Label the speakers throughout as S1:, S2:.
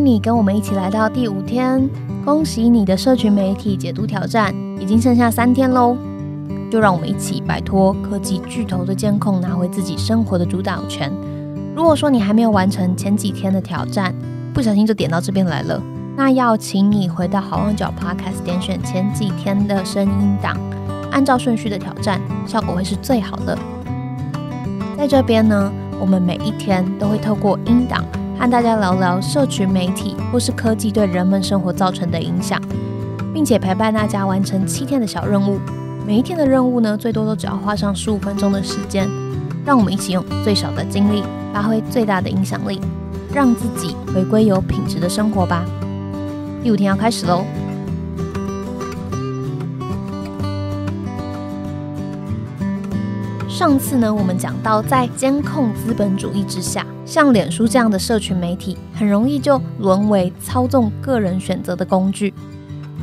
S1: 迎你跟我们一起来到第五天。恭喜你的社群媒体解读挑战已经剩下三天喽！就让我们一起摆脱科技巨头的监控，拿回自己生活的主导权。如果说你还没有完成前几天的挑战，不小心就点到这边来了，那要请你回到好望角 Podcast 点选前几天的声音档，按照顺序的挑战，效果会是最好的。在这边呢，我们每一天都会透过音档。和大家聊聊社群媒体或是科技对人们生活造成的影响，并且陪伴大家完成七天的小任务。每一天的任务呢，最多都只要花上十五分钟的时间。让我们一起用最少的精力，发挥最大的影响力，让自己回归有品质的生活吧。第五天要开始喽。上次呢，我们讲到在监控资本主义之下。像脸书这样的社群媒体，很容易就沦为操纵个人选择的工具。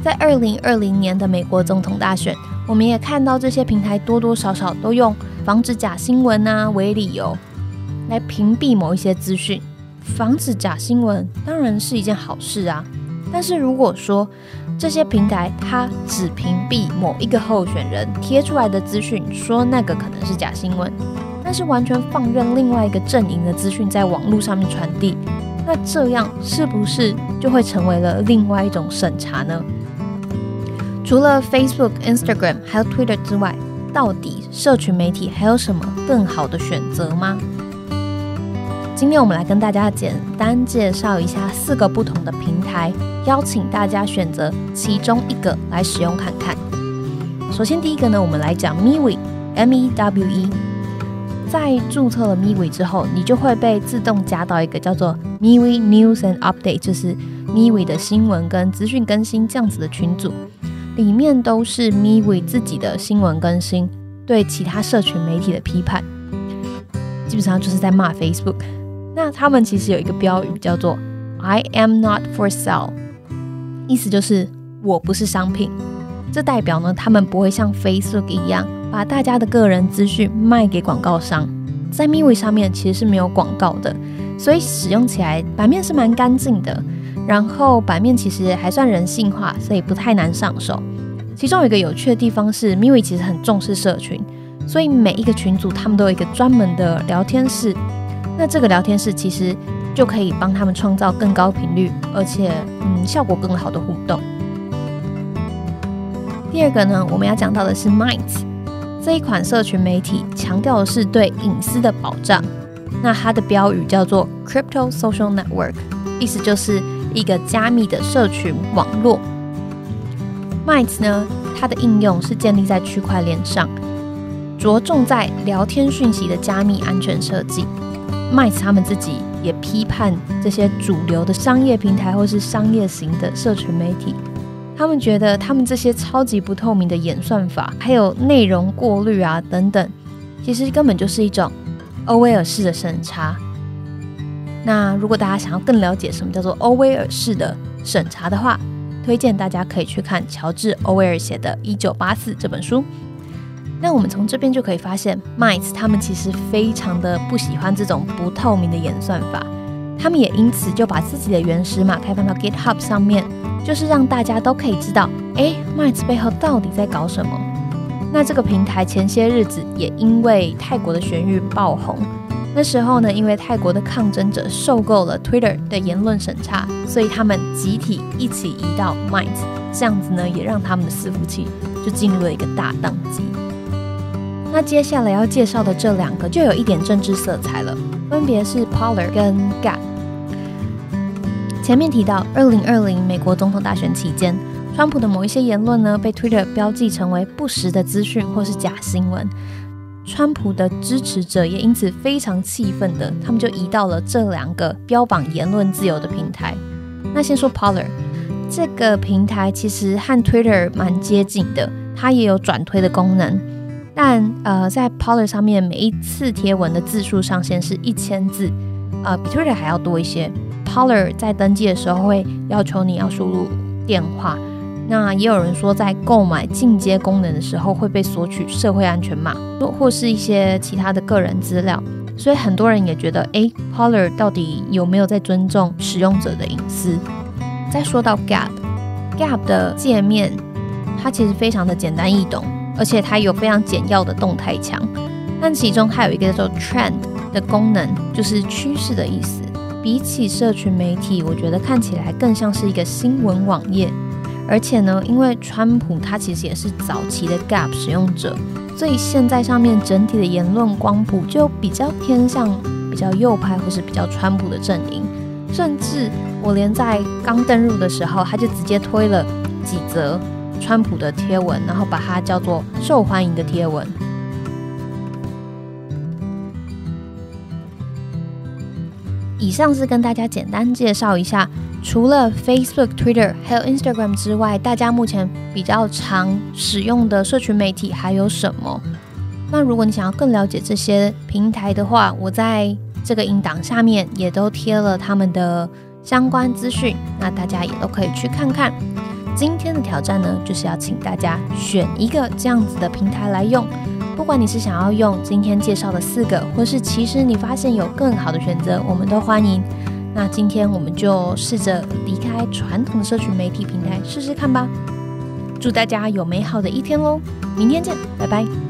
S1: 在二零二零年的美国总统大选，我们也看到这些平台多多少少都用防止假新闻啊为理由，来屏蔽某一些资讯。防止假新闻当然是一件好事啊，但是如果说这些平台它只屏蔽某一个候选人贴出来的资讯，说那个可能是假新闻。但是完全放任另外一个阵营的资讯在网络上面传递，那这样是不是就会成为了另外一种审查呢？除了 Facebook、Instagram 还有 Twitter 之外，到底社群媒体还有什么更好的选择吗？今天我们来跟大家简单介绍一下四个不同的平台，邀请大家选择其中一个来使用看看。首先第一个呢，我们来讲 Mewe，M-E-W-E。在注册了 MeWe 之后，你就会被自动加到一个叫做 MeWe News and Update，就是 MeWe 的新闻跟资讯更新这样子的群组，里面都是 MeWe 自己的新闻更新，对其他社群媒体的批判，基本上就是在骂 Facebook。那他们其实有一个标语叫做 I am not for sale，意思就是我不是商品。这代表呢，他们不会像 Facebook 一样。把大家的个人资讯卖给广告商，在 m i w e 上面其实是没有广告的，所以使用起来版面是蛮干净的。然后版面其实还算人性化，所以不太难上手。其中有一个有趣的地方是 m i w e 其实很重视社群，所以每一个群组他们都有一个专门的聊天室。那这个聊天室其实就可以帮他们创造更高频率，而且嗯效果更好的互动。第二个呢，我们要讲到的是 Minds。这一款社群媒体强调的是对隐私的保障。那它的标语叫做 Crypto Social Network，意思就是一个加密的社群网络。Minds 呢，它的应用是建立在区块链上，着重在聊天讯息的加密安全设计。Minds 他们自己也批判这些主流的商业平台或是商业型的社群媒体。他们觉得，他们这些超级不透明的演算法，还有内容过滤啊等等，其实根本就是一种欧威尔式的审查。那如果大家想要更了解什么叫做欧威尔式的审查的话，推荐大家可以去看乔治·欧威尔写的《一九八四》这本书。那我们从这边就可以发现 m i c e 他们其实非常的不喜欢这种不透明的演算法，他们也因此就把自己的原始码开放到 GitHub 上面。就是让大家都可以知道，哎，Minds 背后到底在搞什么。那这个平台前些日子也因为泰国的旋狱爆红。那时候呢，因为泰国的抗争者受够了 Twitter 的言论审查，所以他们集体一起移到 Minds，这样子呢，也让他们的伺服器就进入了一个大宕机。那接下来要介绍的这两个就有一点政治色彩了，分别是 Polar 跟 Gap。前面提到，二零二零美国总统大选期间，川普的某一些言论呢，被 Twitter 标记成为不实的资讯或是假新闻。川普的支持者也因此非常气愤的，他们就移到了这两个标榜言论自由的平台。那先说 Polar 这个平台，其实和 Twitter 蛮接近的，它也有转推的功能，但呃，在 Polar 上面，每一次贴文的字数上限是一千字，呃，比 Twitter 还要多一些。Polar 在登记的时候会要求你要输入电话，那也有人说在购买进阶功能的时候会被索取社会安全码，或或是一些其他的个人资料。所以很多人也觉得，诶 p o l l a r 到底有没有在尊重使用者的隐私？再说到 Gap，Gap 的界面，它其实非常的简单易懂，而且它有非常简要的动态墙。但其中还有一个叫做 Trend 的功能，就是趋势的意思。比起社群媒体，我觉得看起来更像是一个新闻网页。而且呢，因为川普他其实也是早期的 Gap 使用者。所以现在上面整体的言论光谱就比较偏向比较右派或是比较川普的阵营，甚至我连在刚登入的时候，他就直接推了几则川普的贴文，然后把它叫做受欢迎的贴文。以上是跟大家简单介绍一下。除了 Facebook、Twitter 还有 Instagram 之外，大家目前比较常使用的社群媒体还有什么？那如果你想要更了解这些平台的话，我在这个音档下面也都贴了他们的相关资讯，那大家也都可以去看看。今天的挑战呢，就是要请大家选一个这样子的平台来用。不管你是想要用今天介绍的四个，或是其实你发现有更好的选择，我们都欢迎。那今天我们就试着离开传统的社群媒体平台试试看吧。祝大家有美好的一天喽！明天见，拜拜。